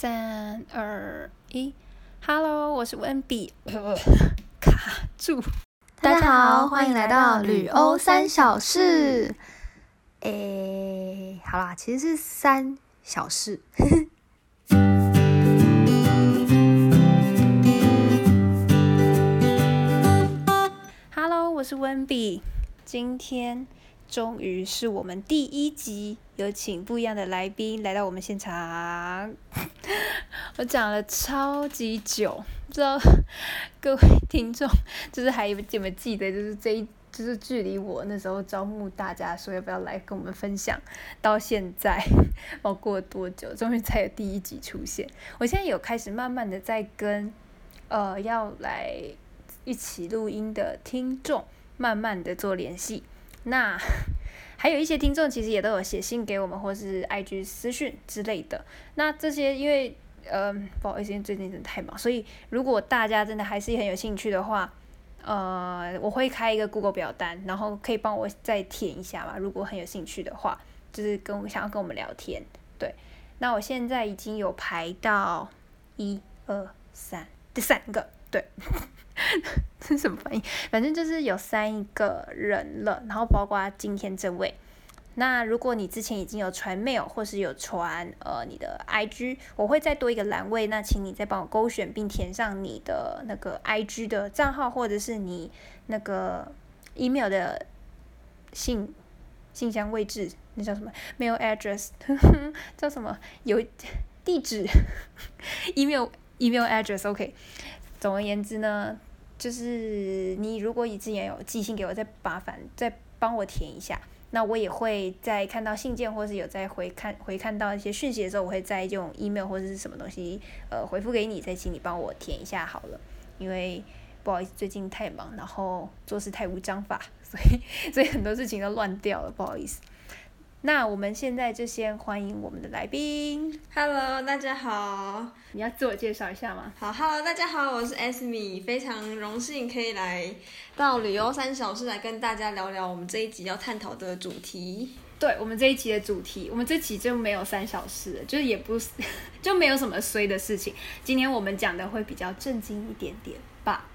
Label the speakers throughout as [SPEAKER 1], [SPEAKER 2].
[SPEAKER 1] 三二一，Hello，我是温比，卡住。
[SPEAKER 2] 大家好，欢迎来到旅欧三小事。诶，好啦，其实是三小事。
[SPEAKER 1] Hello，我是温比，今天终于是我们第一集，有请不一样的来宾来到我们现场。我讲了超级久，不知道各位听众就是还有有没有记得，就是这一就是距离我那时候招募大家说要不要来跟我们分享，到现在我 过了多久，终于才有第一集出现。我现在有开始慢慢的在跟呃要来一起录音的听众慢慢的做联系。那 还有一些听众其实也都有写信给我们，或是 IG 私讯之类的。那这些因为呃不好意思，最近真的太忙，所以如果大家真的还是很有兴趣的话，呃，我会开一个 Google 表单，然后可以帮我再填一下嘛。如果很有兴趣的话，就是跟我想要跟我们聊天，对。那我现在已经有排到一二三第三个，对。这 是什么反应？反正就是有三个人了，然后包括今天这位。那如果你之前已经有传 mail 或是有传呃你的 IG，我会再多一个栏位，那请你再帮我勾选并填上你的那个 IG 的账号或者是你那个 email 的信信箱位置，那叫什么 mail address 叫什么有地址 email email address OK。总而言之呢，就是你如果你之前有寄信给我，再麻烦再帮我填一下。那我也会在看到信件或是有在回看回看到一些讯息的时候，我会再用 email 或者是什么东西呃回复给你，再请你帮我填一下好了。因为不好意思，最近太忙，然后做事太无章法，所以 所以很多事情都乱掉了，不好意思。那我们现在就先欢迎我们的来宾
[SPEAKER 3] ，Hello，大家好。
[SPEAKER 1] 你要自我介绍一下吗？
[SPEAKER 3] 好，Hello，大家好，我是 S 米，非常荣幸可以来到旅游三小时来跟大家聊聊我们这一集要探讨的主题。
[SPEAKER 1] 对我们这一集的主题，我们这期就没有三小时，就是也不是 就没有什么衰的事情。今天我们讲的会比较震惊一点点吧，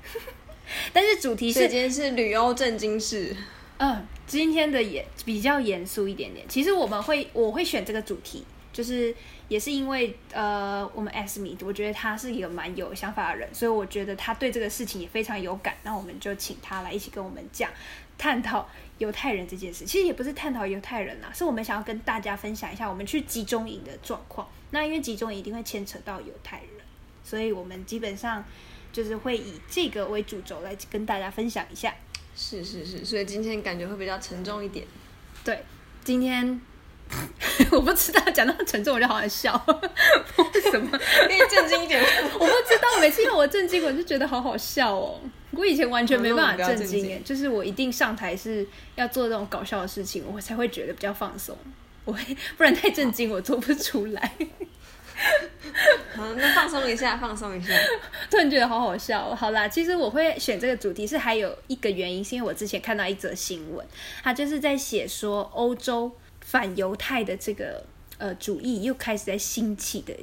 [SPEAKER 1] 但是主题是
[SPEAKER 3] 今天是旅欧正经事。
[SPEAKER 1] 嗯，今天的也比较严肃一点点。其实我们会我会选这个主题，就是也是因为呃，我们 S 米，我觉得他是一个蛮有想法的人，所以我觉得他对这个事情也非常有感。那我们就请他来一起跟我们讲，探讨犹太人这件事。其实也不是探讨犹太人啦，是我们想要跟大家分享一下我们去集中营的状况。那因为集中营一定会牵扯到犹太人，所以我们基本上就是会以这个为主轴来跟大家分享一下。
[SPEAKER 3] 是是是，所以今天感觉会比较沉重一点。
[SPEAKER 1] 对，今天 我不知道讲到沉重我就好想笑，为什么？
[SPEAKER 3] 可以震惊一点。
[SPEAKER 1] 我不知道，每次因为我震惊，我就觉得好好笑哦。我以前完全没办法震惊哎，就是我一定上台是要做这种搞笑的事情，我才会觉得比较放松。我会不然太震惊，我做不出来。
[SPEAKER 3] 好，那放松一下，放松一下。
[SPEAKER 1] 突然觉得好好笑。好啦，其实我会选这个主题是还有一个原因，是因为我之前看到一则新闻，它就是在写说欧洲反犹太的这个呃主义又开始在兴起的。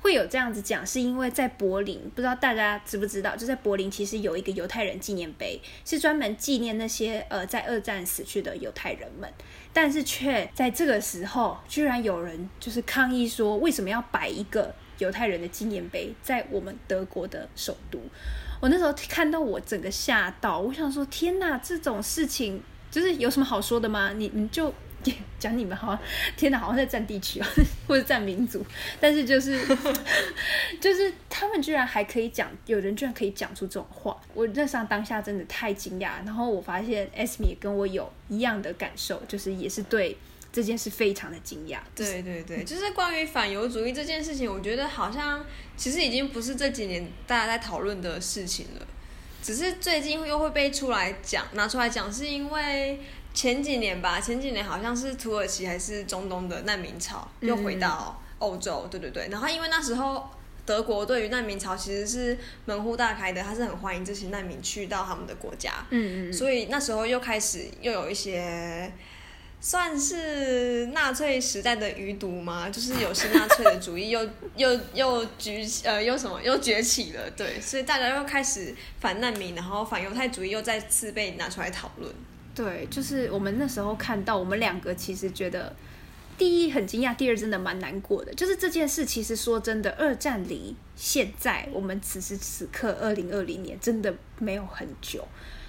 [SPEAKER 1] 会有这样子讲，是因为在柏林，不知道大家知不知道，就在柏林其实有一个犹太人纪念碑，是专门纪念那些呃在二战死去的犹太人们。但是却在这个时候，居然有人就是抗议说，为什么要摆一个犹太人的纪念碑在我们德国的首都？我那时候看到我整个吓到，我想说，天哪，这种事情就是有什么好说的吗？你你就 讲你们好像，天哪，好像在占地区啊，或者占民族，但是就是 就是他们居然还可以讲，有人居然可以讲出这种话，我那上当下真的太惊讶。然后我发现 S 米也跟我有一样的感受，就是也是对这件事非常的惊讶。
[SPEAKER 3] 对对对，就是关于反犹主义这件事情，我觉得好像其实已经不是这几年大家在讨论的事情了，只是最近又会被出来讲，拿出来讲，是因为前几年吧，前几年好像是土耳其还是中东的难民潮又回到欧洲，对对对，然后因为那时候。德国对于难民潮其实是门户大开的，他是很欢迎这些难民去到他们的国家，
[SPEAKER 1] 嗯嗯，
[SPEAKER 3] 所以那时候又开始又有一些算是纳粹时代的余毒吗？就是有些纳粹的主义 又又又举呃又什么又崛起了，对，所以大家又开始反难民，然后反犹太主义又再次被拿出来讨论。
[SPEAKER 1] 对，就是我们那时候看到，我们两个其实觉得，第一很惊讶，第二真的蛮难过的。就是这件事，其实说真的，二战离现在我们此时此刻二零二零年真的没有很久。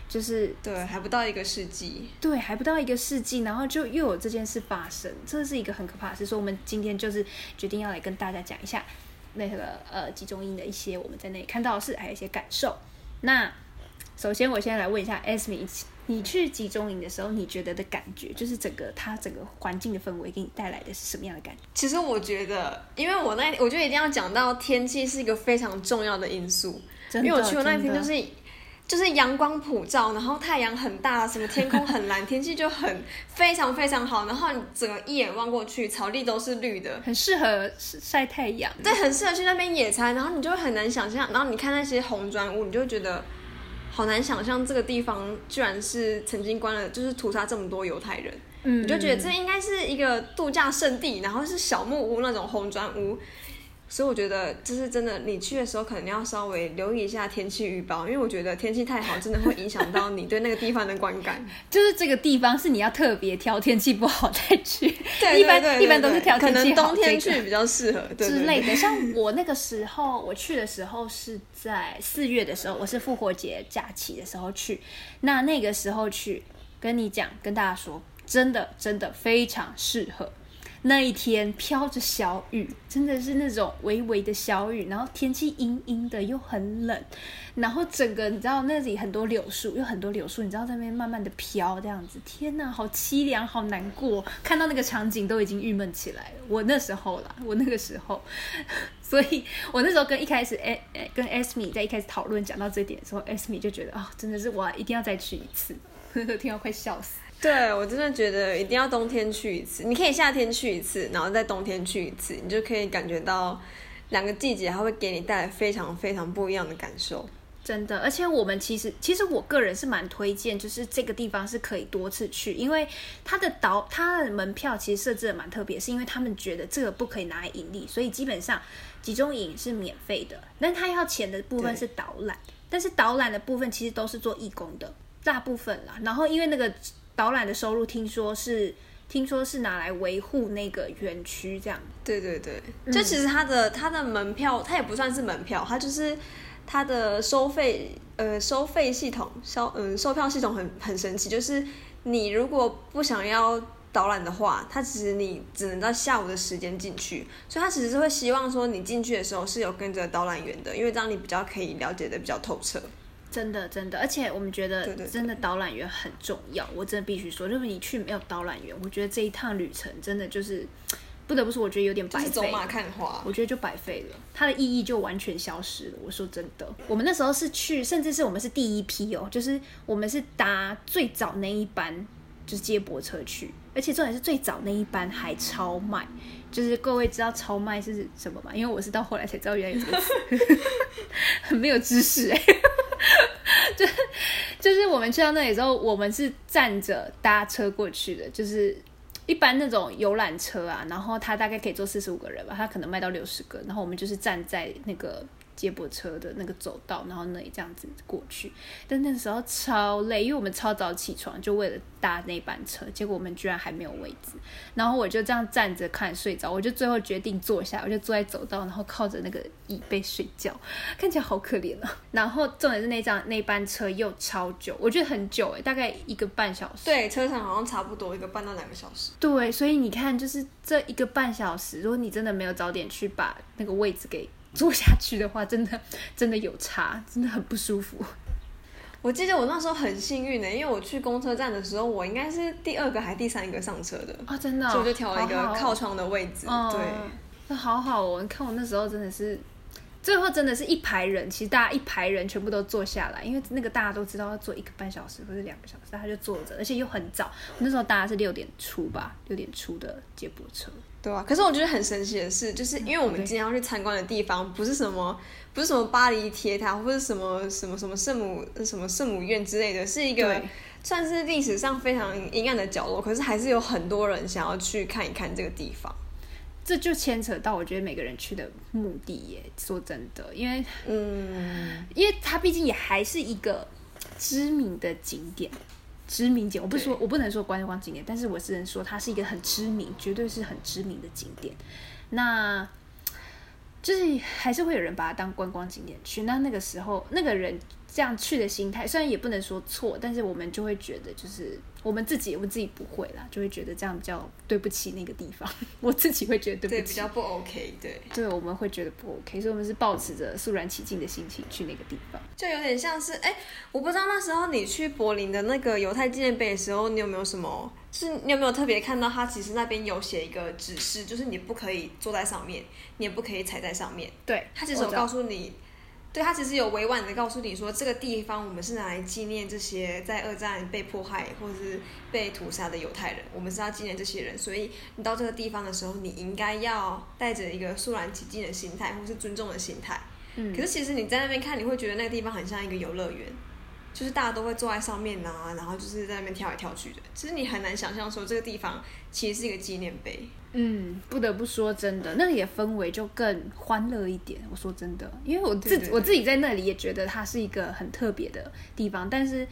[SPEAKER 1] 就是
[SPEAKER 3] 对，还不到一个世纪，
[SPEAKER 1] 对，还不到一个世纪，然后就又有这件事发生，这是一个很可怕的事。所以，我们今天就是决定要来跟大家讲一下那个呃集中营的一些我们在那里看到的事，还有一些感受。那首先，我先来问一下 S 米，你去集中营的时候，你觉得的感觉，就是整个它整个环境的氛围给你带来的是什么样的感觉？
[SPEAKER 3] 其实我觉得，因为我那我觉得一定要讲到天气是一个非常重要的因素，因为我去过那天就是。就是阳光普照，然后太阳很大，什么天空很蓝，天气就很非常非常好。然后你整个一眼望过去，草地都是绿的，
[SPEAKER 1] 很适合晒太阳。
[SPEAKER 3] 对，很适合去那边野餐。然后你就会很难想象，然后你看那些红砖屋，你就觉得好难想象这个地方居然是曾经关了，就是屠杀这么多犹太人。嗯，你就觉得这应该是一个度假胜地，然后是小木屋那种红砖屋。所以我觉得，就是真的，你去的时候可能要稍微留意一下天气预报，因为我觉得天气太好，真的会影响到你对那个地方的观感。
[SPEAKER 1] 就是这个地方是你要特别挑天气不好再去，
[SPEAKER 3] 对，
[SPEAKER 1] 一般一般都是挑天气
[SPEAKER 3] 好，冬天去比较适合
[SPEAKER 1] 之类的。像我那个时候，我去的时候是在四月的时候，我是复活节假期的时候去，那那个时候去，跟你讲，跟大家说，真的真的非常适合。那一天飘着小雨，真的是那种微微的小雨，然后天气阴阴的又很冷，然后整个你知道那里很多柳树，有很多柳树，你知道在那边慢慢的飘这样子，天呐，好凄凉，好难过，看到那个场景都已经郁闷起来了。我那时候啦，我那个时候，所以我那时候跟一开始诶诶跟 S 米在一开始讨论讲到这点的时候，S 米就觉得啊，真的是我一定要再去一次，呵 呵听到快笑死。
[SPEAKER 3] 对，我真的觉得一定要冬天去一次。你可以夏天去一次，然后在冬天去一次，你就可以感觉到两个季节，它会给你带来非常非常不一样的感受。
[SPEAKER 1] 真的，而且我们其实，其实我个人是蛮推荐，就是这个地方是可以多次去，因为它的导，它的门票其实设置的蛮特别，是因为他们觉得这个不可以拿来盈利，所以基本上集中营是免费的，但他要钱的部分是导览，但是导览的部分其实都是做义工的，大部分啦。然后因为那个。导览的收入听说是，听说是拿来维护那个园区这样。
[SPEAKER 3] 对对对，就其实它的它的门票，它也不算是门票，它就是它的收费呃收费系统，销嗯售票系统很很神奇，就是你如果不想要导览的话，它其实你只能在下午的时间进去，所以它其实是会希望说你进去的时候是有跟着导览员的，因为这样你比较可以了解的比较透彻。
[SPEAKER 1] 真的，真的，而且我们觉得真的导览员很重要。我真的必须说，如果你去没有导览员，我觉得这一趟旅程真的就是不得不说，我觉得有点白费。
[SPEAKER 3] 走马看花，
[SPEAKER 1] 我觉得就白费了，它的意义就完全消失了。我说真的，我们那时候是去，甚至是我们是第一批哦，就是我们是搭最早那一班就是接驳车去，而且重点是最早那一班还超卖。就是各位知道超卖是什么吗？因为我是到后来才知道原来有这个词，很没有知识哎。就就是我们去到那里之后，我们是站着搭车过去的，就是一般那种游览车啊，然后它大概可以坐四十五个人吧，它可能卖到六十个，然后我们就是站在那个。接驳车的那个走道，然后那里这样子过去，但那个时候超累，因为我们超早起床，就为了搭那班车，结果我们居然还没有位置，然后我就这样站着看睡着，我就最后决定坐下，我就坐在走道，然后靠着那个椅背睡觉，看起来好可怜啊。然后重点是那张那班车又超久，我觉得很久哎，大概一个半小时。
[SPEAKER 3] 对，车程好像差不多一个半到两个小时。
[SPEAKER 1] 对，所以你看，就是这一个半小时，如果你真的没有早点去把那个位置给。坐下去的话，真的 真的有差，真的很不舒服。
[SPEAKER 3] 我记得我那时候很幸运的，因为我去公车站的时候，我应该是第二个还第三个上车的
[SPEAKER 1] 啊，真的，
[SPEAKER 3] 所以我就挑了一个靠窗的位置。对，
[SPEAKER 1] 那好好哦，你看我那时候真的是，最后真的是一排人，其实大家一排人全部都坐下来，因为那个大家都知道要坐一个半小时或者两个小时，大家就坐着，而且又很早。那时候大家是六点出吧，六点出的接驳车。
[SPEAKER 3] 对啊，可是我觉得很神奇的是，就是因为我们今天要去参观的地方不是什么，不是什么巴黎铁塔或者什么什么什么圣母什么圣母院之类的，是一个算是历史上非常阴暗的角落，可是还是有很多人想要去看一看这个地方。
[SPEAKER 1] 这就牵扯到我觉得每个人去的目的耶。说真的，因为
[SPEAKER 3] 嗯，
[SPEAKER 1] 因为它毕竟也还是一个知名的景点，知名景，我不是说我不能说观光景点，但是我只能说它是一个很知名，绝对是很知名的景点。那就是还是会有人把它当观光景点去。那那个时候，那个人这样去的心态，虽然也不能说错，但是我们就会觉得，就是我们自己，我们自己不会啦，就会觉得这样比较对不起那个地方。我自己会觉得对
[SPEAKER 3] 对，
[SPEAKER 1] 不起，
[SPEAKER 3] 比较不 OK，对，
[SPEAKER 1] 对，我们会觉得不 OK，所以我们是抱持着肃然起敬的心情去那个地方。
[SPEAKER 3] 就有点像是，哎、我不知道那时候你去柏林的那个犹太纪念碑的时候，你有没有什么，就是你有没有特别看到它其实那边有写一个指示，就是你不可以坐在上面，你也不可以踩在上面。
[SPEAKER 1] 对，
[SPEAKER 3] 它其实有告诉你，对，他其实有委婉的告诉你说，这个地方我们是拿来纪念这些在二战被迫害或者是被屠杀的犹太人，我们是要纪念这些人，所以你到这个地方的时候，你应该要带着一个肃然起敬的心态，或是尊重的心态。
[SPEAKER 1] 嗯
[SPEAKER 3] 可是其实你在那边看，你会觉得那个地方很像一个游乐园，就是大家都会坐在上面啊，然后就是在那边跳来跳去的。其实你很难想象说这个地方其实是一个纪念碑。
[SPEAKER 1] 嗯，不得不说真的，那里的氛围就更欢乐一点。我说真的，因为我自我自己在那里也觉得它是一个很特别的地方，但是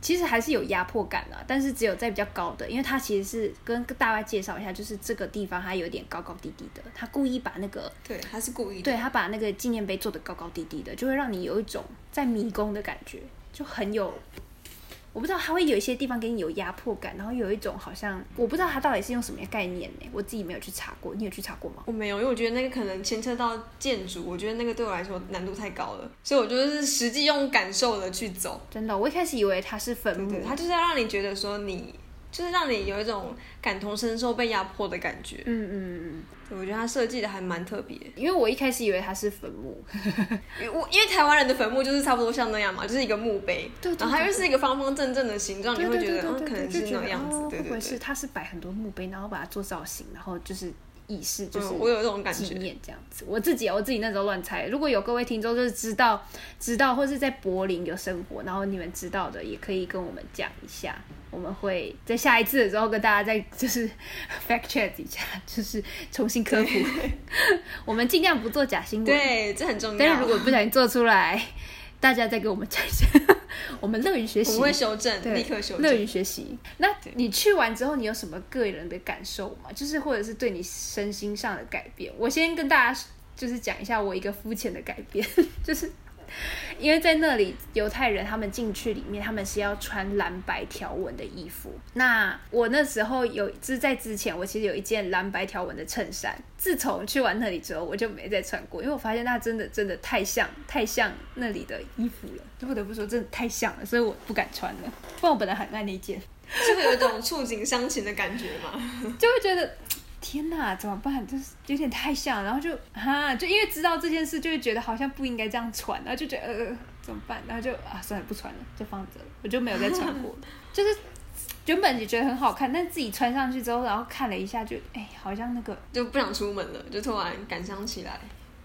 [SPEAKER 1] 其实还是有压迫感啊。但是只有在比较高的，因为它其实是跟大家介绍一下，就是这个地方它有点高高低低的，它故意把那个
[SPEAKER 3] 对，它是故意的。
[SPEAKER 1] 对他把那个纪念碑做的高高低低的，就会让你有一种在迷宫的感觉，就很有。我不知道它会有一些地方给你有压迫感，然后有一种好像我不知道它到底是用什么概念呢？我自己没有去查过，你有去查过吗？
[SPEAKER 3] 我没有，因为我觉得那个可能牵扯到建筑，我觉得那个对我来说难度太高了，所以我就是实际用感受的去走。
[SPEAKER 1] 真的，我一开始以为它是坟墓
[SPEAKER 3] 对对，，它就是要让你觉得说你，就是让你有一种感同身受被压迫的感觉。
[SPEAKER 1] 嗯嗯嗯，
[SPEAKER 3] 对我觉得它设计的还蛮特别。
[SPEAKER 1] 因为我一开始以为它是坟墓，
[SPEAKER 3] 因为我因为台湾人的坟墓就是差不多像那样嘛，就是一个墓碑，
[SPEAKER 1] 对对
[SPEAKER 3] 然后它又是一个方方正正的形状，你会觉得可能
[SPEAKER 1] 是
[SPEAKER 3] 那个样子
[SPEAKER 1] 哦，
[SPEAKER 3] 对对对
[SPEAKER 1] 不会是。它是摆很多墓碑，然后把它做造型，然后就是仪式，就是、
[SPEAKER 3] 嗯，我有这种感觉。
[SPEAKER 1] 这样子。我自己我自己那时候乱猜，如果有各位听众就是知道知道或是在柏林有生活，然后你们知道的，也可以跟我们讲一下。我们会在下一次的时候跟大家再就是 fact check 一下，就是重新科普。我们尽量不做假新闻，
[SPEAKER 3] 对，这很重要。
[SPEAKER 1] 但是如果不小心做出来，大家再给我们讲一下，我们乐于学习
[SPEAKER 3] 我们。会修正，立刻修正乐。
[SPEAKER 1] 于学习。那你去完之后，你有什么个人的感受吗？就是或者是对你身心上的改变？我先跟大家就是讲一下我一个肤浅的改变，就是因为在那里犹太人他们进去里面，他们是要穿蓝白条纹的衣服。那我那时候有，就是在之前我其实有一件蓝白条纹的衬衫，自从去完那里之后，我就没再穿过，因为我发现它真的真的太像太像那里的衣服了，就不得不说真的太像了，所以我不敢穿了。不然我本来很爱那件，
[SPEAKER 3] 就会有一种触景伤情的感觉嘛。
[SPEAKER 1] 就会觉得。天呐，怎么办？就是有点太像，然后就哈，就因为知道这件事，就会觉得好像不应该这样穿，然后就觉得呃怎么办？然后就啊算了，不穿了，就放着了，我就没有再穿过。就是原本也觉得很好看，但自己穿上去之后，然后看了一下就，哎，好像那个
[SPEAKER 3] 就不想出门了，就突然感伤起来。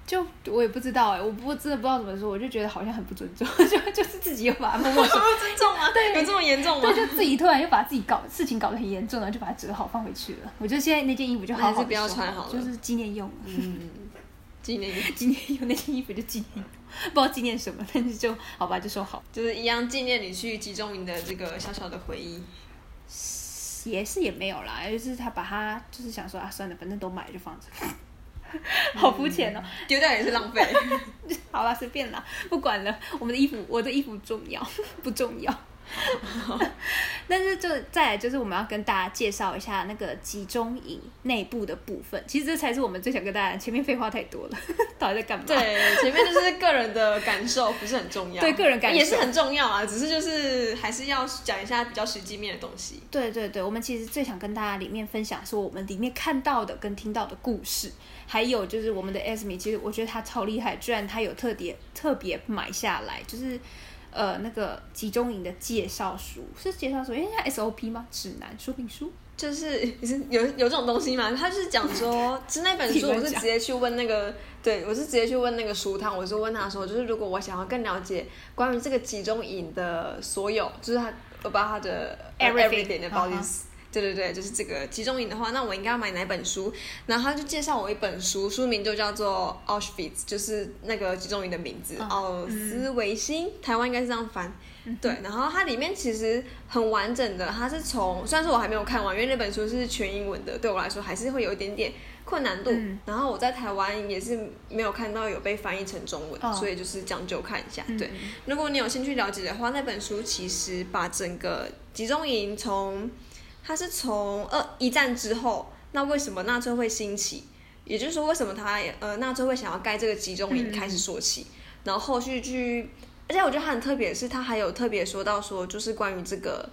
[SPEAKER 1] 就我也不知道哎、我不真的不知道怎么说，我就觉得好像很不尊重，就就是自己又把它默默收，
[SPEAKER 3] 不尊重吗？
[SPEAKER 1] 对
[SPEAKER 3] 有这么严重吗
[SPEAKER 1] 对，？就自己突然又把自己搞事情搞得很严重，然后就把它折好放回去了。我觉得现在那件衣服就好好
[SPEAKER 3] 还是不要穿好了
[SPEAKER 1] 就是纪念用，
[SPEAKER 3] 嗯，纪念
[SPEAKER 1] 纪念用那件衣服就纪念用，不知道纪念什么，但是就好吧，就收好。
[SPEAKER 3] 就是一样纪念你去集中营的这个小小的回忆。
[SPEAKER 1] 也是也没有啦，就是他把它就是想说啊，算了，反正都买了就放着。好肤浅哦！
[SPEAKER 3] 丢掉也是浪费。
[SPEAKER 1] 好了，随便啦，不管了。我们的衣服，我的衣服重要 不重要？但是就再来就是我们要跟大家介绍一下那个集中营内部的部分。其实这才是我们最想跟大家，前面废话太多了，到底在干嘛？
[SPEAKER 3] 对，前面就是个人的感受，不是很重要。
[SPEAKER 1] 对个人感受
[SPEAKER 3] 也是很重要啊，只是就是还是要讲一下比较实际面的东西。
[SPEAKER 1] 对对对，我们其实最想跟大家里面分享说我们里面看到的跟听到的故事，还有就是我们的 Esme，其实我觉得他超厉害，居然他有特别特别买下来，就是呃那个集中营的介绍书，是介绍书，因为它 SOP 吗？指南说明书。
[SPEAKER 3] 就是是 有有这种东西吗？他是讲说，其实那本书我是直接去问那个，对我是直接去问那个书摊，我是问他说，就是如果我想要更了解关于这个集中营的所有，就是他 about 他的 this。对对对，就是这个集中营的话，那我应该要买哪本书？然后他就介绍我一本书，书名就叫做 Auschwitz，就是那个集中营的名字，奥斯维辛，台湾应该是这样翻。对，然后它里面其实很完整的，它是从虽然说我还没有看完，因为那本书是全英文的，对我来说还是会有一点点困难度。然后我在台湾也是没有看到有被翻译成中文，所以就是将就看一下。对，如果你有兴趣了解的话，那本书其实把整个集中营从它是从二一战之后，那为什么纳粹会兴起？也就是说，为什么他呃纳粹会想要盖这个集中营开始说起，然后后续去。而且我觉得他很特别，是他还有特别说到说，就是关于这个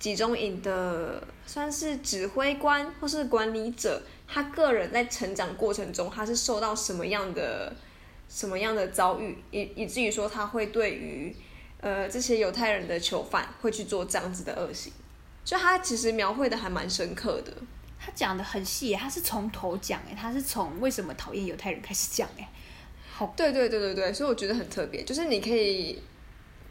[SPEAKER 3] 集中营的，算是指挥官或是管理者，他个人在成长过程中，他是受到什么样的什么样的遭遇，以以至于说他会对于呃这些犹太人的囚犯会去做这样子的恶行，就他其实描绘的还蛮深刻的，
[SPEAKER 1] 他讲的很细，他是从头讲哎，他是从为什么讨厌犹太人开始讲哎。
[SPEAKER 3] 对对对对对，所以我觉得很特别，就是你可以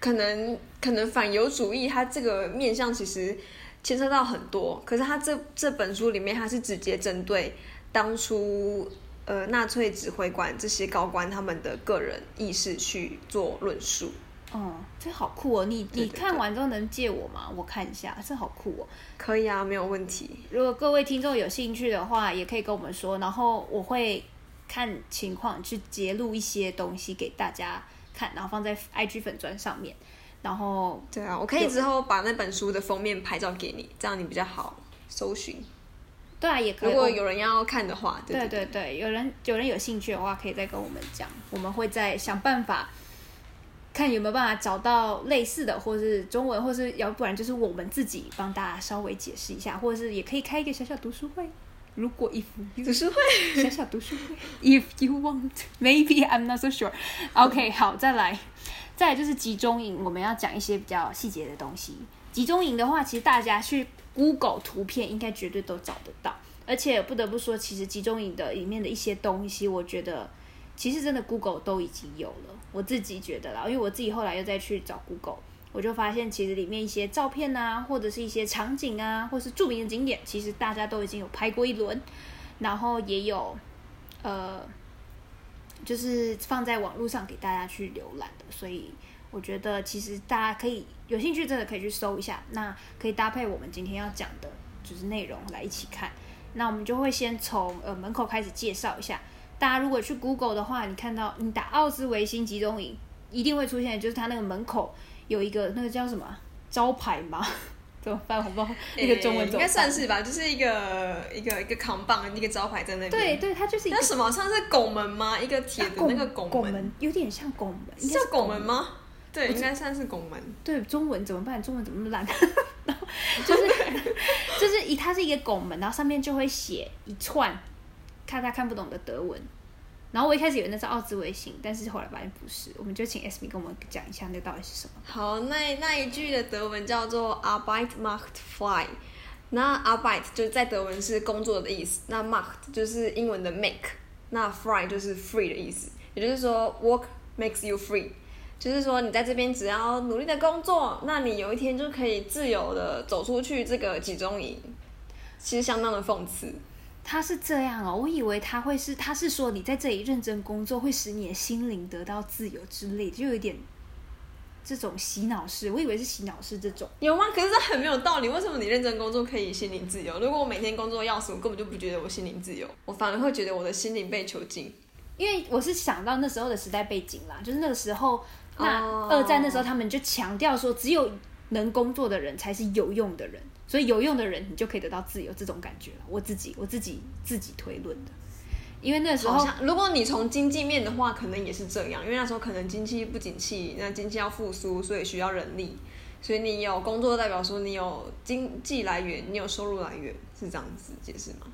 [SPEAKER 3] 可能可能反犹主义，它这个面向其实牵涉到很多，可是他这这本书里面，他是直接针对当初呃纳粹指挥官这些高官他们的个人意识去做论述。
[SPEAKER 1] 嗯，这好酷哦！你你看完之后能借我吗？我看一下，这好酷哦。
[SPEAKER 3] 可以啊，没有问题。
[SPEAKER 1] 如果各位听众有兴趣的话，也可以跟我们说，然后我会。看情况去揭露一些东西给大家看，然后放在 IG 粉砖上面，然后
[SPEAKER 3] 对啊，我可以之后把那本书的封面拍照给你，这样你比较好搜寻。
[SPEAKER 1] 对啊，也可
[SPEAKER 3] 以。如果有人要看的话，
[SPEAKER 1] 对对对，有人有人有兴趣的话，可以再跟我们讲，我们会再想办法看有没有办法找到类似的，或是中文，或是要不然就是我们自己帮大家稍微解释一下，或者是也可以开一个小小读书会。如果 if
[SPEAKER 3] 读书会
[SPEAKER 1] 小小读书会，if you want maybe I'm not so sure。OK，好，再来，再来就是集中营，我们要讲一些比较细节的东西。集中营的话，其实大家去 Google 图片应该绝对都找得到，而且不得不说，其实集中营的里面的一些东西，我觉得其实真的 Google 都已经有了。我自己觉得啦，因为我自己后来又再去找 Google。我就发现，其实里面一些照片啊，或者是一些场景啊，或是著名的景点，其实大家都已经有拍过一轮，然后也有，呃，就是放在网络上给大家去浏览的。所以我觉得，其实大家可以有兴趣，真的可以去搜一下。那可以搭配我们今天要讲的，就是内容来一起看。那我们就会先从呃门口开始介绍一下。大家如果去 Google 的话，你看到你打奥斯维辛集中营，一定会出现，就是它那个门口。有一个那个叫什么招牌吗？怎么翻？我不知道那个中文怎么。
[SPEAKER 3] 应该算是吧，就是一个一个一个扛棒，一个招牌在那边。
[SPEAKER 1] 对对，它就是一
[SPEAKER 3] 个什么？像是拱门吗？一个铁的那个拱
[SPEAKER 1] 门，有点像拱门。
[SPEAKER 3] 叫拱门吗？对，应该算是拱门。
[SPEAKER 1] 对，中文怎么办？中文怎么那么烂？就是 就是一，它是一个拱门，然后上面就会写一串看他看不懂的德文。然后我一开始以为那是奥兹维辛，但是后来发现不是，我们就请 S B 跟我们讲一下那到底是什么。
[SPEAKER 3] 好，那那一句的德文叫做 Arbeit macht frei，那 Arbeit 就是在德文是工作的意思，那 macht 就是英文的 make，那 frei 就是 free 的意思，也就是说 work makes you free，就是说你在这边只要努力的工作，那你有一天就可以自由的走出去这个集中营，其实相当的讽刺。
[SPEAKER 1] 他是这样哦，我以为他会是，他是说你在这里认真工作会使你的心灵得到自由之类，就有点这种洗脑式。我以为是洗脑式这种，
[SPEAKER 3] 有吗？可是这很没有道理。为什么你认真工作可以心灵自由？如果我每天工作要死，我根本就不觉得我心灵自由，我反而会觉得我的心灵被囚禁。
[SPEAKER 1] 因为我是想到那时候的时代背景啦，就是那个时候，那二战那时候他们就强调说，只有能工作的人才是有用的人。所以有用的人，你就可以得到自由，这种感觉我自己我自己自己推论的，因为那时候，
[SPEAKER 3] 如果你从经济面的话，可能也是这样，因为那时候可能经济不景气，那经济要复苏，所以需要人力，所以你有工作代表说你有经济来源，你有收入来源，是这样子解释吗？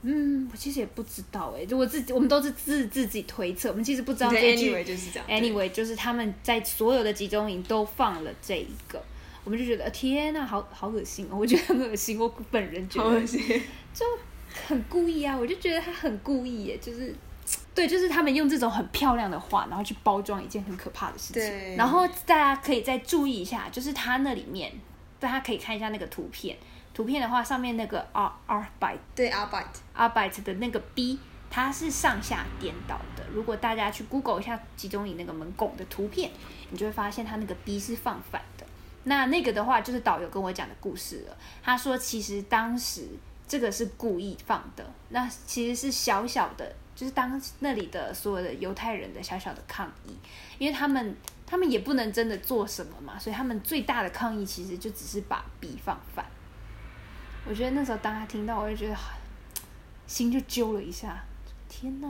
[SPEAKER 1] 嗯，我其实也不知道哎，就我自己，我们都是自自己推测，我们其实不知道这
[SPEAKER 3] 句就是这样
[SPEAKER 1] ，anyway 就是他们在所有的集中营都放了这一个。我们就觉得天呐，好好恶心哦！我觉得很恶心，我本人觉得恶心就很故意啊！我就觉得他很故意耶，就是对，就是他们用这种很漂亮的话，然后去包装一件很可怕的事情。然后大家可以再注意一下，就是他那里面大家可以看一下那个图片。图片的话，上面那个 R R byte
[SPEAKER 3] 对 a r b i t
[SPEAKER 1] R byte 的那个 B，它是上下颠倒的。如果大家去 Google 一下集中营那个门拱的图片，你就会发现它那个 B 是放反的。那那个的话，就是导游跟我讲的故事了。他说，其实当时这个是故意放的，那其实是小小的，就是当那里的所有的犹太人的小小的抗议，因为他们他们也不能真的做什么嘛，所以他们最大的抗议其实就只是把 B 放反。我觉得那时候当他听到，我就觉得 心就揪了一下，天哪！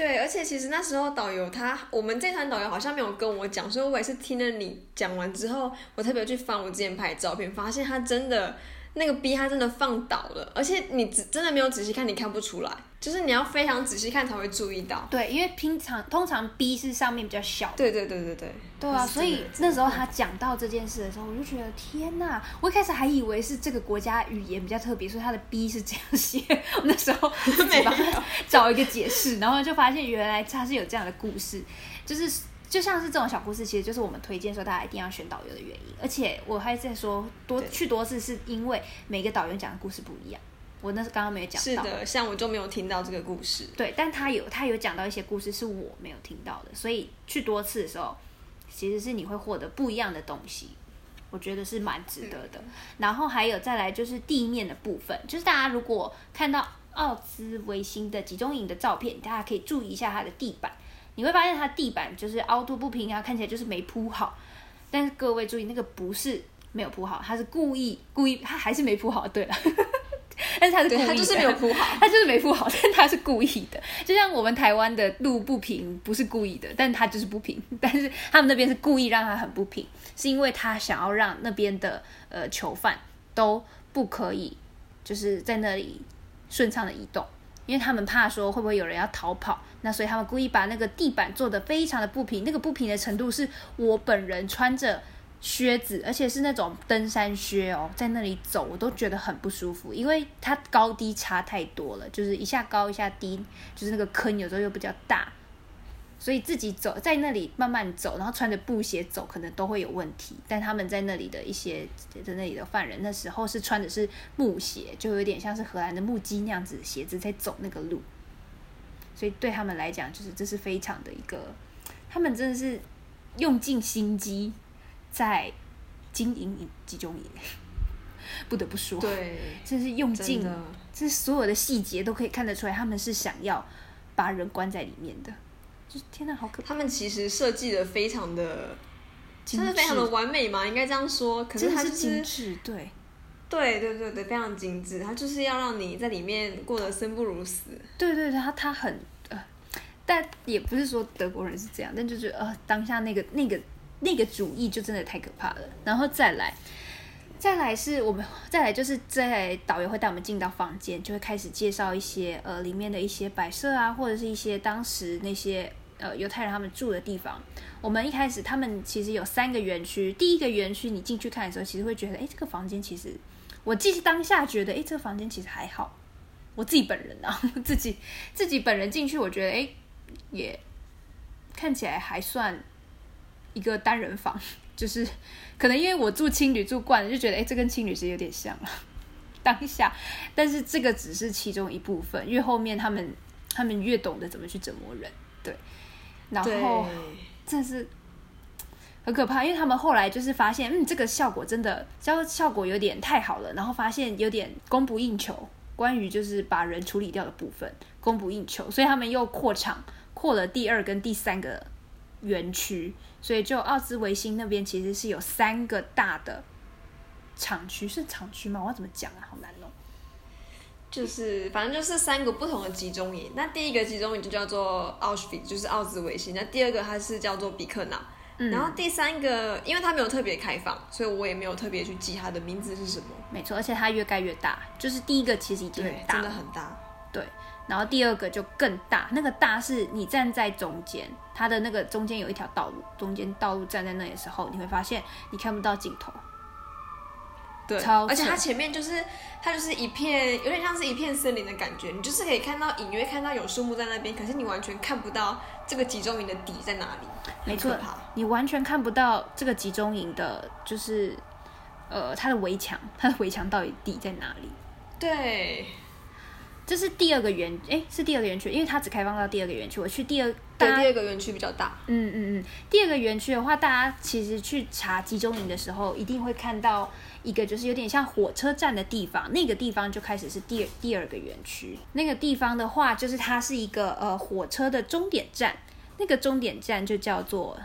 [SPEAKER 3] 对，而且其实那时候导游他，我们这团导游好像没有跟我讲，所以我也是听了你讲完之后，我特别去翻我之前拍照片，发现他真的。那个 B 它真的放倒了，而且你只真的没有仔细看，你看不出来，就是你要非常仔细看才会注意到。
[SPEAKER 1] 对，因为平常通常 B 是上面比较小。
[SPEAKER 3] 对对对对对。
[SPEAKER 1] 对啊，所以那时候他讲到这件事的时候，我就觉得天哪！我一开始还以为是这个国家语言比较特别，所以他的 B 是这样写。我那时候自己帮他找一个解释，然后就发现原来他是有这样的故事，就是。就像是这种小故事，其实就是我们推荐说大家一定要选导游的原因。而且我还在说多去多次，是因为每个导游讲的故事不一样。我那是刚刚没有讲
[SPEAKER 3] 到。是的，像我就没有听到这个故事。
[SPEAKER 1] 对，但他有他有讲到一些故事是我没有听到的，所以去多次的时候，其实是你会获得不一样的东西。我觉得是蛮值得的。然后还有再来就是地面的部分，就是大家如果看到奥兹维辛的集中营的照片，大家可以注意一下它的地板。你会发现它地板就是凹凸不平啊，看起来就是没铺好。但是各位注意，那个不是没有铺好，它是故意故意，它还是没铺好。对了，但是它是故意，它
[SPEAKER 3] 就是没有铺好，
[SPEAKER 1] 他就是没铺好，但他是故意的。就像我们台湾的路不平，不是故意的，但他就是不平。但是他们那边是故意让它很不平，是因为他想要让那边的呃囚犯都不可以就是在那里顺畅的移动。因为他们怕说会不会有人要逃跑，那所以他们故意把那个地板做的非常的不平，那个不平的程度是我本人穿着靴子，而且是那种登山靴哦，在那里走我都觉得很不舒服，因为它高低差太多了，就是一下高一下低，就是那个坑有时候又比较大。所以自己走在那里慢慢走，然后穿着布鞋走，可能都会有问题。但他们在那里的一些在那里的犯人，那时候是穿的是木鞋，就有点像是荷兰的木屐那样子鞋子在走那个路。所以对他们来讲，就是这是非常的一个，他们真的是用尽心机在经营集中营，不得不说，
[SPEAKER 3] 对，
[SPEAKER 1] 真是用尽，这所有的细节都可以看得出来，他们是想要把人关在里面的。就天哪，好可怕！
[SPEAKER 3] 他们其实设计的非常的，真的非常的完美嘛，应该这样说。可是它是
[SPEAKER 1] 精致，对，
[SPEAKER 3] 对对对对，非常精致。它就是要让你在里面过得生不如死。
[SPEAKER 1] 对对对，他他很呃，但也不是说德国人是这样，但就是呃，当下那个那个那个主义就真的太可怕了。然后再来，再来是我们再来就是在导游会带我们进到房间，就会开始介绍一些呃里面的一些摆设啊，或者是一些当时那些。呃，犹太人他们住的地方，我们一开始他们其实有三个园区。第一个园区你进去看的时候，其实会觉得，哎，这个房间其实，我既是当下觉得，哎，这个房间其实还好。我自己本人啊，自己自己本人进去，我觉得，哎，也看起来还算一个单人房，就是可能因为我住青旅住惯了，就觉得，哎，这跟青旅是有点像了。当下，但是这个只是其中一部分，因为后面他们他们越懂得怎么去折磨人，对。然后，真是很可怕，因为他们后来就是发现，嗯，这个效果真的效效果有点太好了，然后发现有点供不应求。关于就是把人处理掉的部分，供不应求，所以他们又扩厂，扩了第二跟第三个园区，所以就奥兹维辛那边其实是有三个大的厂区，是厂区吗？我要怎么讲啊？好难哦。
[SPEAKER 3] 就是反正就是三个不同的集中营，那第一个集中营就叫做奥斯比，就是奥兹维辛。那第二个它是叫做比克瑙，然后第三个因为它没有特别开放，所以我也没有特别去记它的名字是什么。
[SPEAKER 1] 没错，而且它越盖越大，就是第一个其实已经很大，
[SPEAKER 3] 真的很大。
[SPEAKER 1] 对，然后第二个就更大，那个大是你站在中间，它的那个中间有一条道路，中间道路站在那里的时候，你会发现你看不到尽头。
[SPEAKER 3] 对，而且它前面就是它就是一片有点像是一片森林的感觉，你就是可以看到隐约看到有树木在那边，可是你完全看不到这个集中营的底在哪里。
[SPEAKER 1] 没错，你完全看不到这个集中营的，就是呃，它的围墙，它的围墙到底底在哪里？
[SPEAKER 3] 对，
[SPEAKER 1] 这是第二个园，哎，是第二个园区，因为它只开放到第二个园区。我去第二，
[SPEAKER 3] 对，第二个园区比较大。
[SPEAKER 1] 嗯嗯嗯，第二个园区的话，大家其实去查集中营的时候，一定会看到一个就是有点像火车站的地方，那个地方就开始是第二第二个园区。那个地方的话，就是它是一个呃火车的终点站，那个终点站就叫做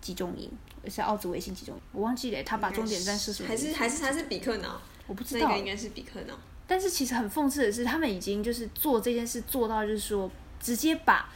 [SPEAKER 1] 集中营，是奥兹维辛集中营。我忘记了，他把终点站是什么
[SPEAKER 3] 还是？还是还是比克瑙？
[SPEAKER 1] 我不知道
[SPEAKER 3] 那个。应该是比克瑙。
[SPEAKER 1] 但是其实很讽刺的是，他们已经就是做这件事做到，就是说直接把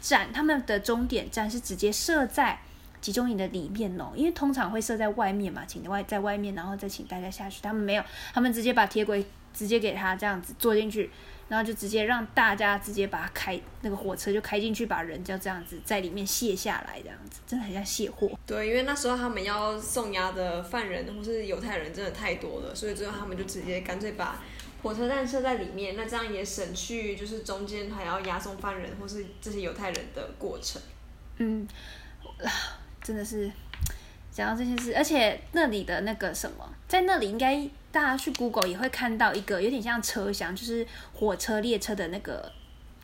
[SPEAKER 1] 站他们的终点站是直接设在集中营的里面哦，因为通常会设在外面嘛，请外在外面，然后再请大家下去。他们没有，他们直接把铁轨直接给他这样子坐进去，然后就直接让大家直接把它开那个火车就开进去，把人就这样子在里面卸下来，这样子真的很像卸货。
[SPEAKER 3] 对，因为那时候他们要送押的犯人或是犹太人真的太多了，所以最后他们就直接干脆把火车站设在里面，那这样也省去就是中间还要押送犯人或是这些犹太人的过程。
[SPEAKER 1] 嗯，啊真的是讲到这些事，而且那里的那个什么，在那里应该大家去 Google 也会看到一个有点像车厢，就是火车列车的那个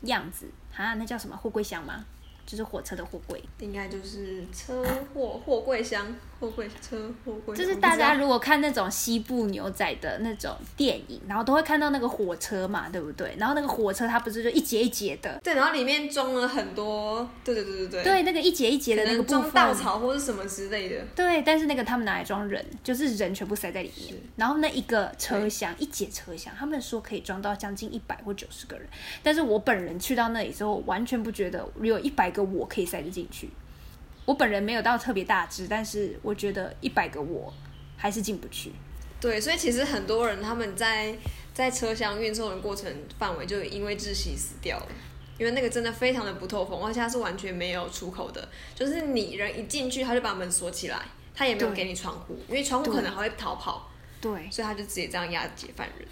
[SPEAKER 1] 样子啊，那叫什么货柜箱吗？就是火车的货柜。
[SPEAKER 3] 应该就是车货货柜箱、货柜车、货柜。
[SPEAKER 1] 就是大家如果看那种西部牛仔的那种电影，然后都会看到那个火车嘛，对不对？然后那个火车它不是就一节一节的，
[SPEAKER 3] 对，然后里面装了很多，对对对对对，
[SPEAKER 1] 对，那个一节一节的那个
[SPEAKER 3] 装稻草或是什么之类的。
[SPEAKER 1] 对，但是那个他们拿来装人，就是人全部塞在里面。然后那一个车厢，一节车厢，他们说可以装到将近一百或九十个人。但是我本人去到那里之后，完全不觉得有一百个我可以塞得进去。我本人没有到特别大只，但是我觉得一百个我还是进不去。
[SPEAKER 3] 对，所以其实很多人他们在在车厢运送的过程范围就因为窒息死掉了。因为那个真的非常的不透风，而且它是完全没有出口的，就是你人一进去，他就把门锁起来，他也没有给你窗户，因为窗户可能还会逃跑，
[SPEAKER 1] 对
[SPEAKER 3] 所以他就直接这样押解犯人。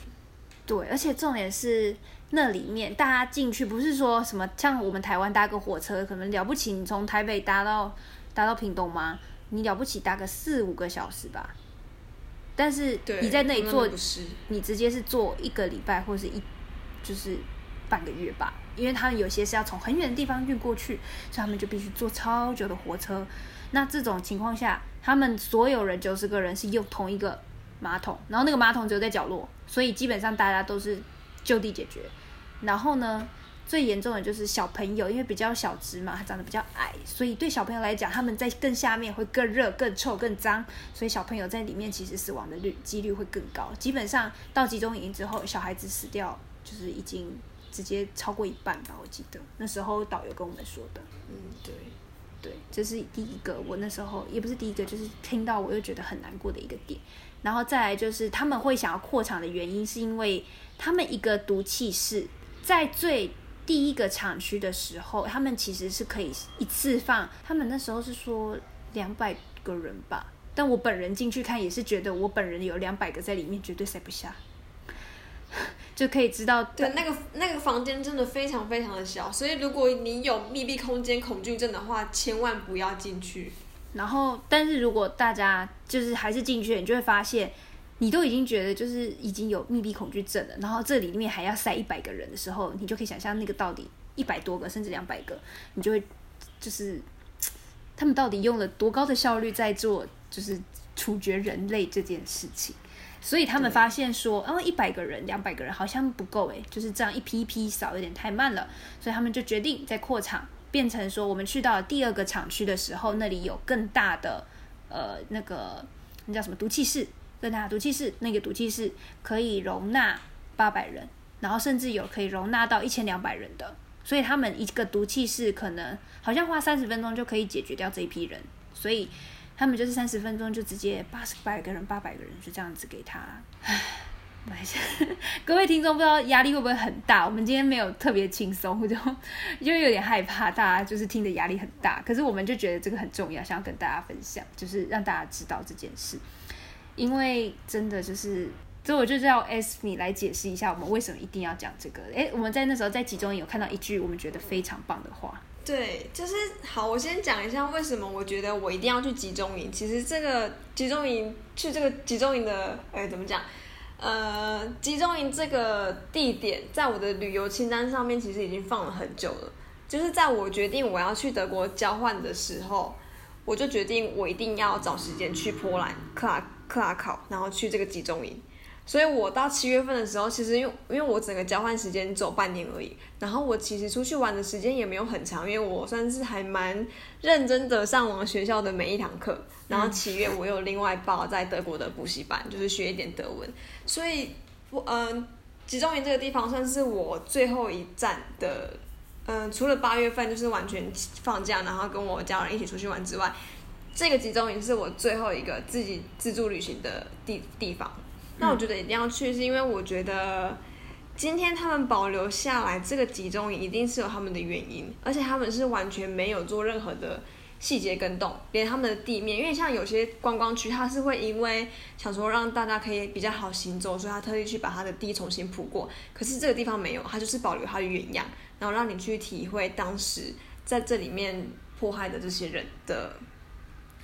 [SPEAKER 1] 对，而且重点是那里面大家进去不是说什么像我们台湾搭个火车，可能了不起，你从台北搭到搭到屏东吗？你了不起搭个四五个小时吧。但是，你在那里坐你直接是坐一个礼拜或者是一就是半个月吧，因为他们有些是要从很远的地方运过去，所以他们就必须坐超久的火车。那这种情况下，他们所有人九十个人是用同一个马桶，然后那个马桶只有在角落，所以基本上大家都是就地解决。然后呢，最严重的就是小朋友，因为比较小只嘛，他长得比较矮，所以对小朋友来讲，他们在更下面会更热、更臭、更脏，所以小朋友在里面其实死亡的率几率会更高。基本上到集中营之后，小孩子死掉就是已经直接超过一半吧，我记得那时候导游跟我们说的。
[SPEAKER 3] 嗯，对，
[SPEAKER 1] 对，这是第一个，我那时候也不是第一个，就是听到我又觉得很难过的一个点。然后再来就是他们会想要扩厂的原因，是因为他们一个毒气室在最第一个厂区的时候，他们其实是可以一次放，他们那时候是说两百个人吧。但我本人进去看也是觉得，我本人有两百个在里面绝对塞不下，就可以知道
[SPEAKER 3] 对，那个那个房间真的非常非常的小，所以如果你有密闭空间恐惧症的话，千万不要进去。
[SPEAKER 1] 然后，但是如果大家就是还是进去，你就会发现，你都已经觉得就是已经有密闭恐惧症了，然后这里面还要塞一百个人的时候，你就可以想象那个到底一百多个甚至两百个，你就会就是他们到底用了多高的效率在做就是处决人类这件事情。所以他们发现说，哦，一百个人、两百个人好像不够诶，就是这样一批一批扫有点太慢了，所以他们就决定在扩厂，变成说我们去到第二个厂区的时候，那里有更大的呃那个那叫什么毒气室，更大的毒气室，那个毒气室可以容纳八百人，然后甚至有可以容纳到一千两百人的，所以他们一个毒气室可能好像花三十分钟就可以解决掉这一批人，所以他们就是三十分钟就直接八十百个人、八百个人就这样子给他。唉，各位听众不知道压力会不会很大？我们今天没有特别轻松，我就 就有点害怕大家就是听的压力很大。可是我们就觉得这个很重要，想要跟大家分享，就是让大家知道这件事，因为真的就是。所以我就要 S 米来解释一下，我们为什么一定要讲这个。诶，我们在那时候在集中营有看到一句我们觉得非常棒的话，
[SPEAKER 3] 对，就是好。我先讲一下为什么我觉得我一定要去集中营。其实这个集中营去这个集中营的，哎，怎么讲？呃，集中营这个地点在我的旅游清单上面，其实已经放了很久了。就是在我决定我要去德国交换的时候，我就决定我一定要找时间去波兰克拉克拉考，然后去这个集中营。所以我到七月份的时候，其实因为因为我整个交换时间只有半年而已，然后我其实出去玩的时间也没有很长，因为我算是还蛮认真的上完学校的每一堂课，然后七月我有另外报在德国的补习班，就是学一点德文，所以我嗯，集中营这个地方算是我最后一站的，嗯，除了八月份就是完全放假，然后跟我家人一起出去玩之外，这个集中营是我最后一个自己自助旅行的地地方。那我觉得一定要去，是因为我觉得今天他们保留下来这个集中营，一定是有他们的原因，而且他们是完全没有做任何的细节跟动，连他们的地面，因为像有些观光区，它是会因为想说让大家可以比较好行走，所以他特意去把它的地重新铺过。可是这个地方没有，它就是保留它的原样，然后让你去体会当时在这里面迫害的这些人的，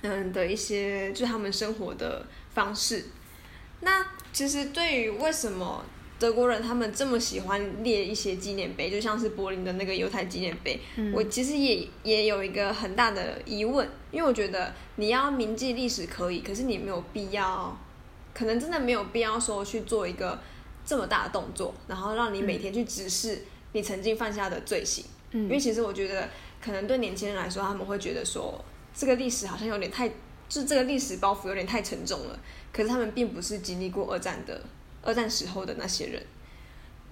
[SPEAKER 3] 嗯的一些，就是他们生活的方式。那其实对于为什么德国人他们这么喜欢列一些纪念碑，就像是柏林的那个犹太纪念碑，我其实也也有一个很大的疑问，因为我觉得你要铭记历史可以，可是你没有必要，可能真的没有必要说去做一个这么大的动作，然后让你每天去直视你曾经犯下的罪行。嗯，因为其实我觉得，可能对年轻人来说，他们会觉得说，这个历史好像有点太，就是这个历史包袱有点太沉重了。可是他们并不是经历过二战的二战时候的那些人，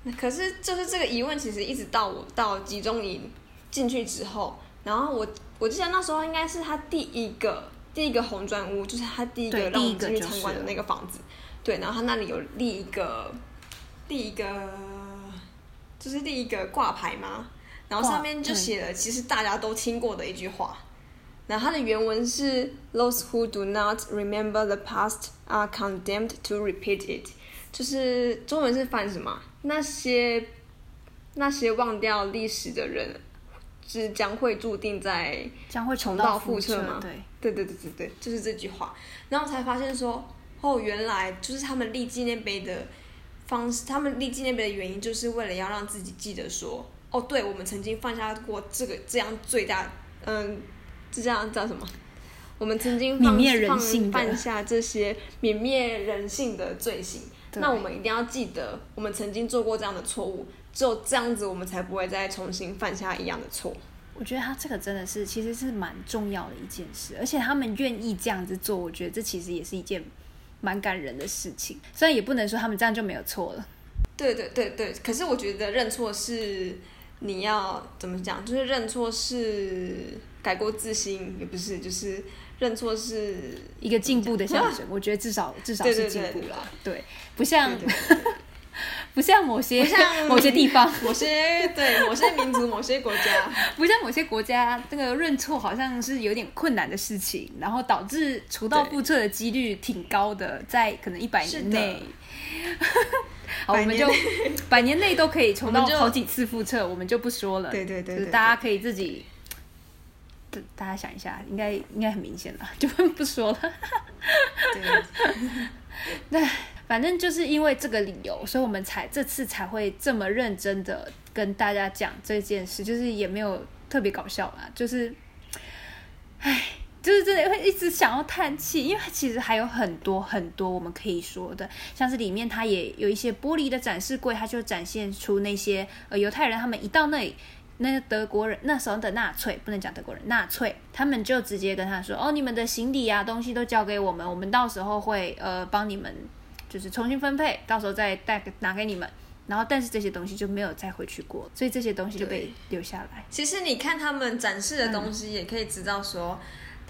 [SPEAKER 3] 那可是就是这个疑问，其实一直到我到集中营进去之后，然后我我记得那时候应该是他第一个第一个红砖屋，就是他第一个让我们进去参观的那个房子，对，然后他那里有立一个立一个就是第一个挂牌嘛，然后上面就写了其实大家都听过的一句话。那它的原文是 "Those who do not remember the past are condemned to repeat it"，就是中文是翻什么？那些那些忘掉历史的人，是将会注定在
[SPEAKER 1] 将会
[SPEAKER 3] 重
[SPEAKER 1] 蹈
[SPEAKER 3] 覆辙吗？
[SPEAKER 1] 对
[SPEAKER 3] 对对对对对，就是这句话。然后才发现说，哦，原来就是他们立纪念碑的方式，他们立纪念碑的原因，就是为了要让自己记得说，哦，对我们曾经犯下过这个这样最大，嗯。是这样叫什么？我们曾经
[SPEAKER 1] 泯灭人性
[SPEAKER 3] 犯下这些泯灭人性的罪行，那我们一定要记得，我们曾经做过这样的错误，只有这样子，我们才不会再重新犯下一样的错。
[SPEAKER 1] 我觉得他这个真的是，其实是蛮重要的一件事，而且他们愿意这样子做，我觉得这其实也是一件蛮感人的事情。虽然也不能说他们这样就没有错了。
[SPEAKER 3] 对对对对，可是我觉得认错是你要怎么讲？就是认错是。改过自新也不是，就是认错是
[SPEAKER 1] 一个进步的象征。我觉得至少至少是进步了，对，不像 不像某些
[SPEAKER 3] 像
[SPEAKER 1] 某些地方，
[SPEAKER 3] 某些对某些民族、某些国家，
[SPEAKER 1] 不像某些国家，这个认错好像是有点困难的事情，然后导致重蹈覆辙的几率挺高的，在可能一百年内，好，我们就百年内都可以重蹈好几次覆辙，我们就不说了。
[SPEAKER 3] 对对对，
[SPEAKER 1] 大家可以自己。大家想一下，应该应该很明显了，就不说了。对，反正就是因为这个理由，所以我们才这次才会这么认真的跟大家讲这件事，就是也没有特别搞笑啦，就是，唉，就是真的会一直想要叹气，因为其实还有很多很多我们可以说的，像是里面它也有一些玻璃的展示柜，它就展现出那些呃犹太人他们一到那里。那个德国人那时候的纳粹不能讲德国人，纳粹他们就直接跟他说：“哦，你们的行李啊东西都交给我们，我们到时候会呃帮你们就是重新分配，到时候再带拿给你们。”然后但是这些东西就没有再回去过，所以这些东西就被留下来。
[SPEAKER 3] 其实你看他们展示的东西，也可以知道说。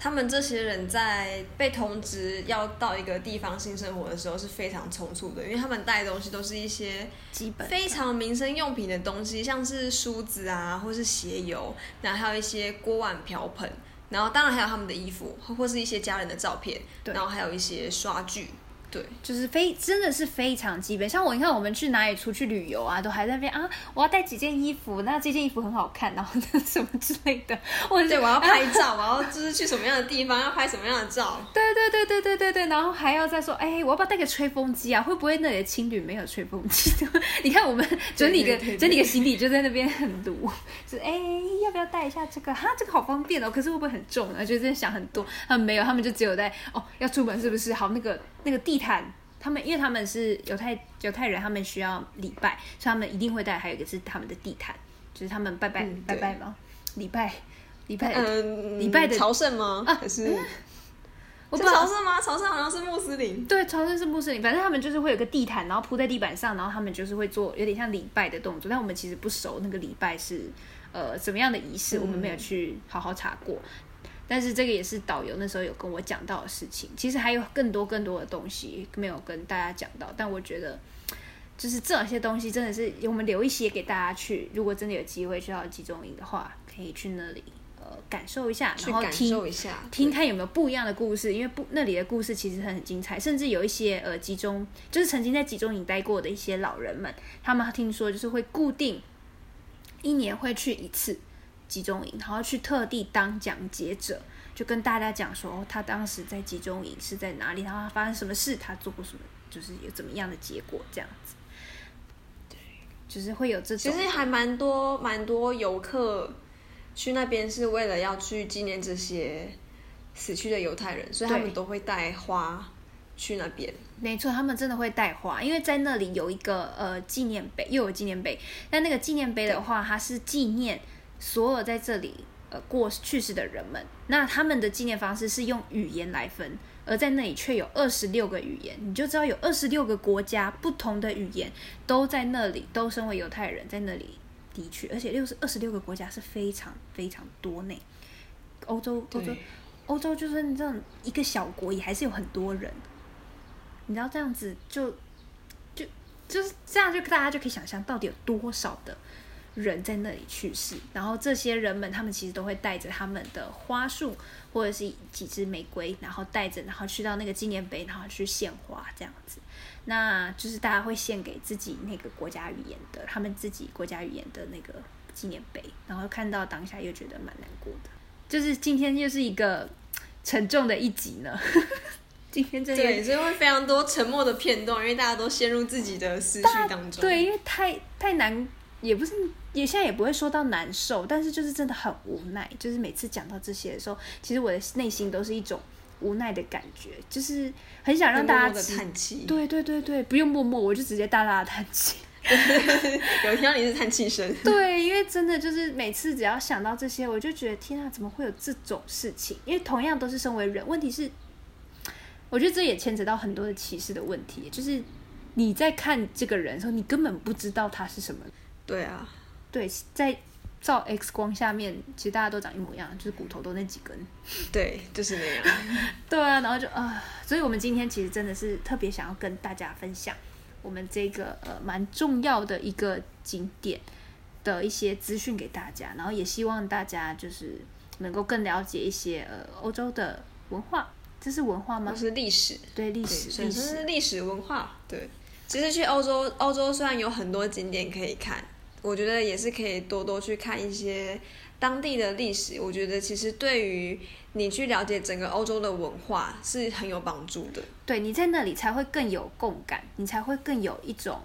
[SPEAKER 3] 他们这些人在被通知要到一个地方性生活的时候是非常匆促的，因为他们带的东西都是一些
[SPEAKER 1] 基本
[SPEAKER 3] 非常民生用品的东西，像是梳子啊，或是鞋油，然后还有一些锅碗瓢盆，然后当然还有他们的衣服，或是一些家人的照片，然后还有一些刷具。对，
[SPEAKER 1] 就是非真的是非常基本。像我，你看我们去哪里出去旅游啊，都还在那边啊，我要带几件衣服，那这件衣服很好看，然后 什么之类的。或者是
[SPEAKER 3] 对，我要拍照，我要就是去什么样的地方，要拍什么样的照。
[SPEAKER 1] 对对对对对对对，然后还要再说，哎，我要不要带个吹风机啊？会不会那里的青旅没有吹风机？你看我们整理个整理个行李就在那边很堵，是哎，要不要带一下这个？哈，这个好方便哦，可是会不会很重啊？就在想很多，他们没有，他们就只有在哦，要出门是不是？好，那个那个地毯。他们因为他们是犹太犹太人，他们需要礼拜，所以他们一定会带。还有一个是他们的地毯，就是他们拜拜、
[SPEAKER 3] 嗯
[SPEAKER 1] 拜拜吗？礼拜礼拜，
[SPEAKER 3] 嗯，
[SPEAKER 1] 礼拜的
[SPEAKER 3] 朝圣吗？
[SPEAKER 1] 啊
[SPEAKER 3] 还是 是朝圣吗？朝圣好像是穆斯林。
[SPEAKER 1] 对，朝圣是穆斯林，反正他们就是会有个地毯，然后铺在地板上，然后他们就是会做有点像礼拜的动作。但我们其实不熟那个礼拜是呃怎么样的仪式，我们没有去好好查过。但是这个也是导游那时候有跟我讲到的事情。其实还有更多更多的东西没有跟大家讲到，但我觉得就是这些东西真的是我们留一些给大家去，如果真的有机会去到集中营的话，可以去那里呃感受一下，然后听
[SPEAKER 3] 受一下，
[SPEAKER 1] 听看有没有不一样的故事，因为不那里的故事其实很精彩，甚至有一些呃集中就是曾经在集中营待过的一些老人们，他们听说就是会固定一年会去一次集中营，然后去特地当讲解者，就跟大家讲说、哦、他当时在集中营是在哪里，然后他发生什么事，他做过什么，就是有怎么样的结果这样子。对，就是会有这种。
[SPEAKER 3] 其实还蛮多蛮多游客去那边是为了要去纪念这些死去的犹太人，所以他们都会带花去那边。
[SPEAKER 1] 没错，他们真的会带花，因为在那里有一个呃纪念碑，又有纪念碑。但那个纪念碑的话，它是纪念所有在这里呃过去世的人们。那他们的纪念方式是用语言来分，而在那里却有二十六个语言，你就知道有二十六个国家不同的语言都在那里，都身为犹太人在那里地区，而且六十二十六个国家是非常非常多呢。欧洲，欧洲，欧洲就是你这样一个小国，也还是有很多人。你知道这样子就就就是这样，就大家就可以想象到底有多少的人在那里去世。然后这些人们，他们其实都会带着他们的花束或者是几支玫瑰，然后带着，然后去到那个纪念碑，然后去献花这样子。那就是大家会献给自己那个国家语言的，他们自己国家语言的那个纪念碑，然后看到当下又觉得蛮难过的。就是今天又是一个沉重的一集呢。今天真的
[SPEAKER 3] 对，所以会非常多沉默的片段，因为大家都陷入自己的思绪当中。
[SPEAKER 1] 对，因为太太难，也不是也现在也不会说到难受，但是就是真的很无奈。就是每次讲到这些的时候，其实我的内心都是一种无奈的感觉，就是很想让大家
[SPEAKER 3] 叹气。
[SPEAKER 1] 对对对对，不用默默，我就直接大大的叹气。
[SPEAKER 3] 有听到你是叹气声。
[SPEAKER 1] 对，因为真的就是每次只要想到这些，我就觉得天啊，怎么会有这种事情？因为同样都是身为人，问题是，我觉得这也牵扯到很多的歧视的问题，就是你在看这个人的时候，你根本不知道他是什么。
[SPEAKER 3] 对啊，
[SPEAKER 1] 对，在照 X 光下面，其实大家都长一模一样，就是骨头都那几根。
[SPEAKER 3] 对，就是那样。
[SPEAKER 1] 对啊，然后就啊、所以我们今天其实真的是特别想要跟大家分享我们这个呃蛮重要的一个景点的一些资讯给大家，然后也希望大家就是能够更了解一些呃欧洲的文化，这是文化吗
[SPEAKER 3] 都？是历史，
[SPEAKER 1] 对，历，史，历史，
[SPEAKER 3] 是历史文化。对，其实去欧洲，欧洲虽然有很多景点可以看，我觉得也是可以多多去看一些当地的历史。我觉得其实对于你去了解整个欧洲的文化是很有帮助的。
[SPEAKER 1] 对，你在那里才会更有共感，你才会更有一种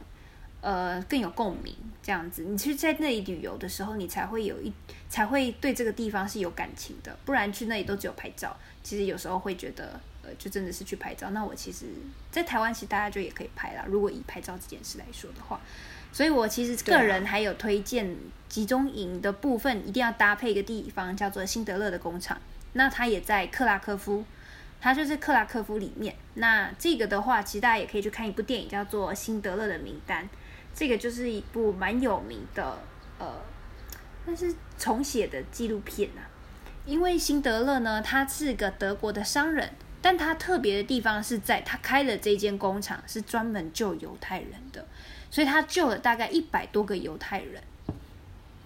[SPEAKER 1] 呃更有共鸣，这样子。你去在那里旅游的时候，你才会有一才会对这个地方是有感情的，不然去那里都只有拍照，其实有时候会觉得呃就真的是去拍照。那我其实，在台湾其实大家就也可以拍啦，如果以拍照这件事来说的话。所以我其实个人还有推荐集中营的部分，一定要搭配一个地方叫做辛德勒的工厂，那它也在克拉科夫。它就是克拉科夫里面。那这个的话，其实大家也可以去看一部电影，叫做《辛德勒的名单》。这个就是一部蛮有名的，呃，但是重写的纪录片啊。因为辛德勒呢，他是个德国的商人，但他特别的地方是在他开的这间工厂是专门救犹太人的，所以他救了大概一百多个犹太人。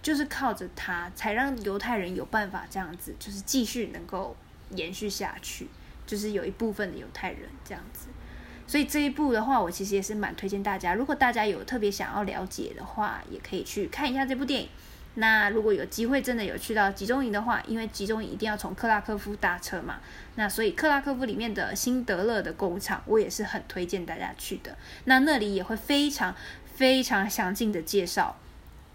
[SPEAKER 1] 就是靠着他，才让犹太人有办法这样子，就是继续能够延续下去。就是有一部分的犹太人这样子，所以这一部的话，我其实也是蛮推荐大家，如果大家有特别想要了解的话，也可以去看一下这部电影。那如果有机会真的有去到集中营的话，因为集中营一定要从克拉科夫搭车嘛，那所以克拉科夫里面的辛德勒的工厂，我也是很推荐大家去的。那那里也会非常非常详尽的介绍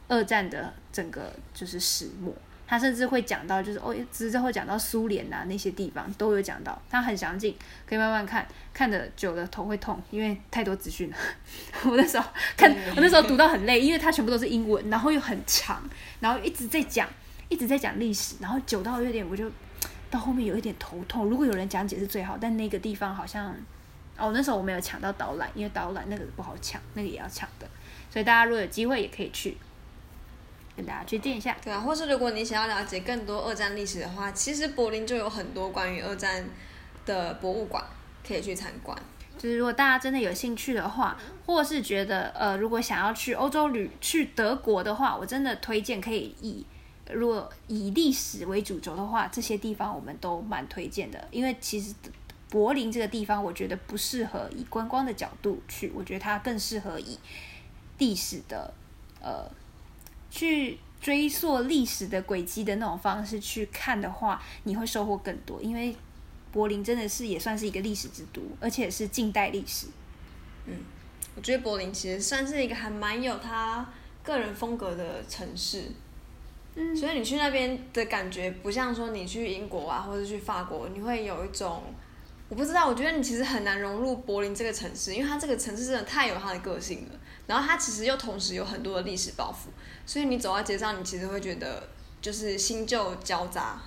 [SPEAKER 1] 二战的整个就是始末。他甚至会讲到，就是哦，之后讲到苏联呐那些地方都有讲到，他很详尽，可以慢慢看，看的久了头会痛，因为太多资讯了。我那时候看，我那时候读到很累，因为它全部都是英文，然后又很长，然后一直在讲，一直在讲历史，然后久到有点，我就到后面有一点头痛。如果有人讲解是最好，但那个地方好像，哦，那时候我没有抢到导览，因为导览那个不好抢，那个也要抢的，所以大家如果有机会也可以去。跟大家推荐一下，
[SPEAKER 3] 对啊，或是如果你想要了解更多二战历史的话，其实柏林就有很多关于二战的博物馆可以去参观。
[SPEAKER 1] 就是如果大家真的有兴趣的话，或是觉得呃，如果想要去欧洲旅去德国的话，我真的推荐可以以如果以历史为主轴的话，这些地方我们都蛮推荐的。因为其实柏林这个地方，我觉得不适合以观光的角度去，我觉得它更适合以历史的呃。去追溯历史的轨迹的那种方式去看的话，你会收获更多。因为柏林真的是也算是一个历史之都，而且是近代历史。
[SPEAKER 3] 嗯，我觉得柏林其实算是一个还蛮有他个人风格的城市。嗯，所以你去那边的感觉，不像说你去英国啊，或者去法国，你会有一种我不知道。我觉得你其实很难融入柏林这个城市，因为它这个城市真的太有它的个性了。然后它其实又同时有很多的历史包袱。所以你走到街上，你其实会觉得就是新旧交杂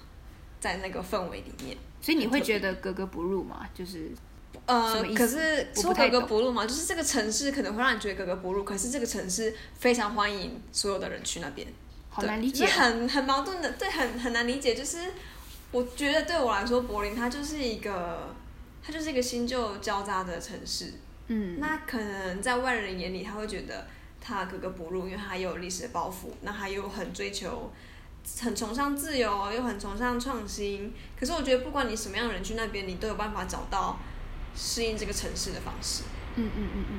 [SPEAKER 3] 在那个氛围里面。
[SPEAKER 1] 所以你会觉得格格不入吗？就是
[SPEAKER 3] 呃，可是说格格不入嘛，就是这个城市可能会让你觉得格格不入，可是这个城市非常欢迎所有的人去那边。
[SPEAKER 1] 好难理解，
[SPEAKER 3] 很很矛盾的，对，很很难理解。就是我觉得对我来说，柏林它就是一个，它就是一个新旧交杂的城市。嗯，那可能在外人眼里，他会觉得。他格格不入，因为他又有历史的包袱，那他又很追求，很崇尚自由，又很崇尚创新。可是我觉得，不管你什么样的人去那边，你都有办法找到适应这个城市的方式。嗯嗯嗯嗯。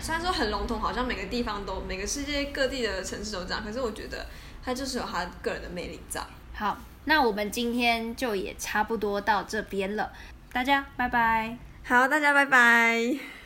[SPEAKER 3] 虽然说很笼统，好像每个地方都，每个世界各地的城市都这样，可是我觉得他就是有他个人的魅力在。
[SPEAKER 1] 好，那我们今天就也差不多到这边了，大家拜拜。
[SPEAKER 3] 好，大家拜拜。